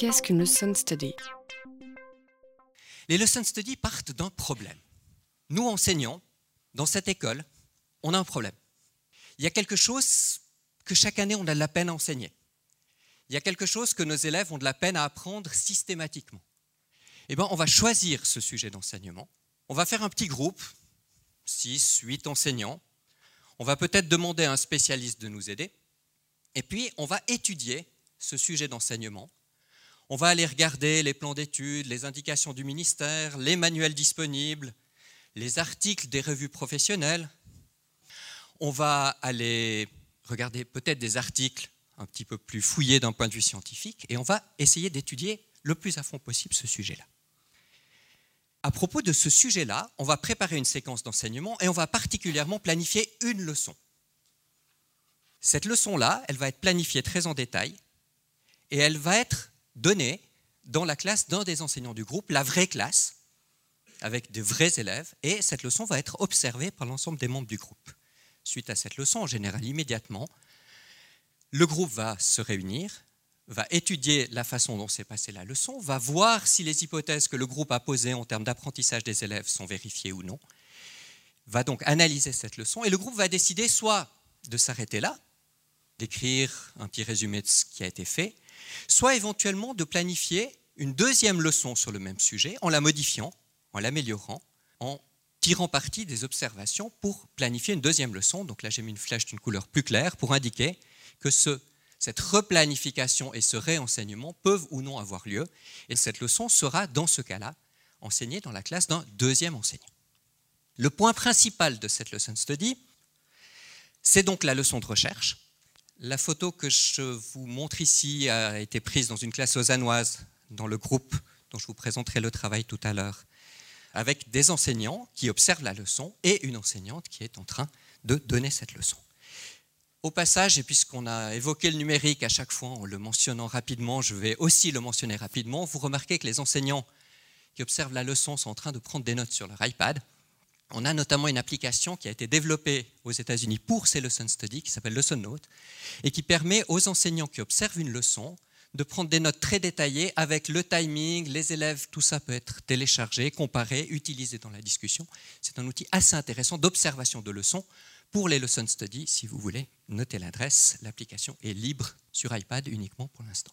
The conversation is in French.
Qu'est-ce qu'une lesson study? Les lesson studies partent d'un problème. Nous, enseignants, dans cette école, on a un problème. Il y a quelque chose que chaque année on a de la peine à enseigner. Il y a quelque chose que nos élèves ont de la peine à apprendre systématiquement. Eh bien, on va choisir ce sujet d'enseignement. On va faire un petit groupe, 6, 8 enseignants. On va peut-être demander à un spécialiste de nous aider. Et puis, on va étudier ce sujet d'enseignement. On va aller regarder les plans d'études, les indications du ministère, les manuels disponibles, les articles des revues professionnelles. On va aller regarder peut-être des articles un petit peu plus fouillés d'un point de vue scientifique et on va essayer d'étudier le plus à fond possible ce sujet-là. À propos de ce sujet-là, on va préparer une séquence d'enseignement et on va particulièrement planifier une leçon. Cette leçon-là, elle va être planifiée très en détail et elle va être donnée dans la classe d'un des enseignants du groupe, la vraie classe, avec de vrais élèves, et cette leçon va être observée par l'ensemble des membres du groupe. Suite à cette leçon, en général immédiatement, le groupe va se réunir, va étudier la façon dont s'est passée la leçon, va voir si les hypothèses que le groupe a posées en termes d'apprentissage des élèves sont vérifiées ou non, va donc analyser cette leçon, et le groupe va décider soit de s'arrêter là, d'écrire un petit résumé de ce qui a été fait, soit éventuellement de planifier une deuxième leçon sur le même sujet en la modifiant, en l'améliorant, en tirant parti des observations pour planifier une deuxième leçon. Donc là, j'ai mis une flèche d'une couleur plus claire pour indiquer que ce, cette replanification et ce réenseignement peuvent ou non avoir lieu. Et cette leçon sera, dans ce cas-là, enseignée dans la classe d'un deuxième enseignant. Le point principal de cette lesson study, c'est donc la leçon de recherche, la photo que je vous montre ici a été prise dans une classe lausannoise, dans le groupe dont je vous présenterai le travail tout à l'heure, avec des enseignants qui observent la leçon et une enseignante qui est en train de donner cette leçon. Au passage, et puisqu'on a évoqué le numérique à chaque fois en le mentionnant rapidement, je vais aussi le mentionner rapidement, vous remarquez que les enseignants qui observent la leçon sont en train de prendre des notes sur leur iPad. On a notamment une application qui a été développée aux États-Unis pour ces lesson studies, qui s'appelle Lesson Note, et qui permet aux enseignants qui observent une leçon de prendre des notes très détaillées avec le timing, les élèves, tout ça peut être téléchargé, comparé, utilisé dans la discussion. C'est un outil assez intéressant d'observation de leçons pour les lesson studies. Si vous voulez noter l'adresse, l'application est libre sur iPad uniquement pour l'instant.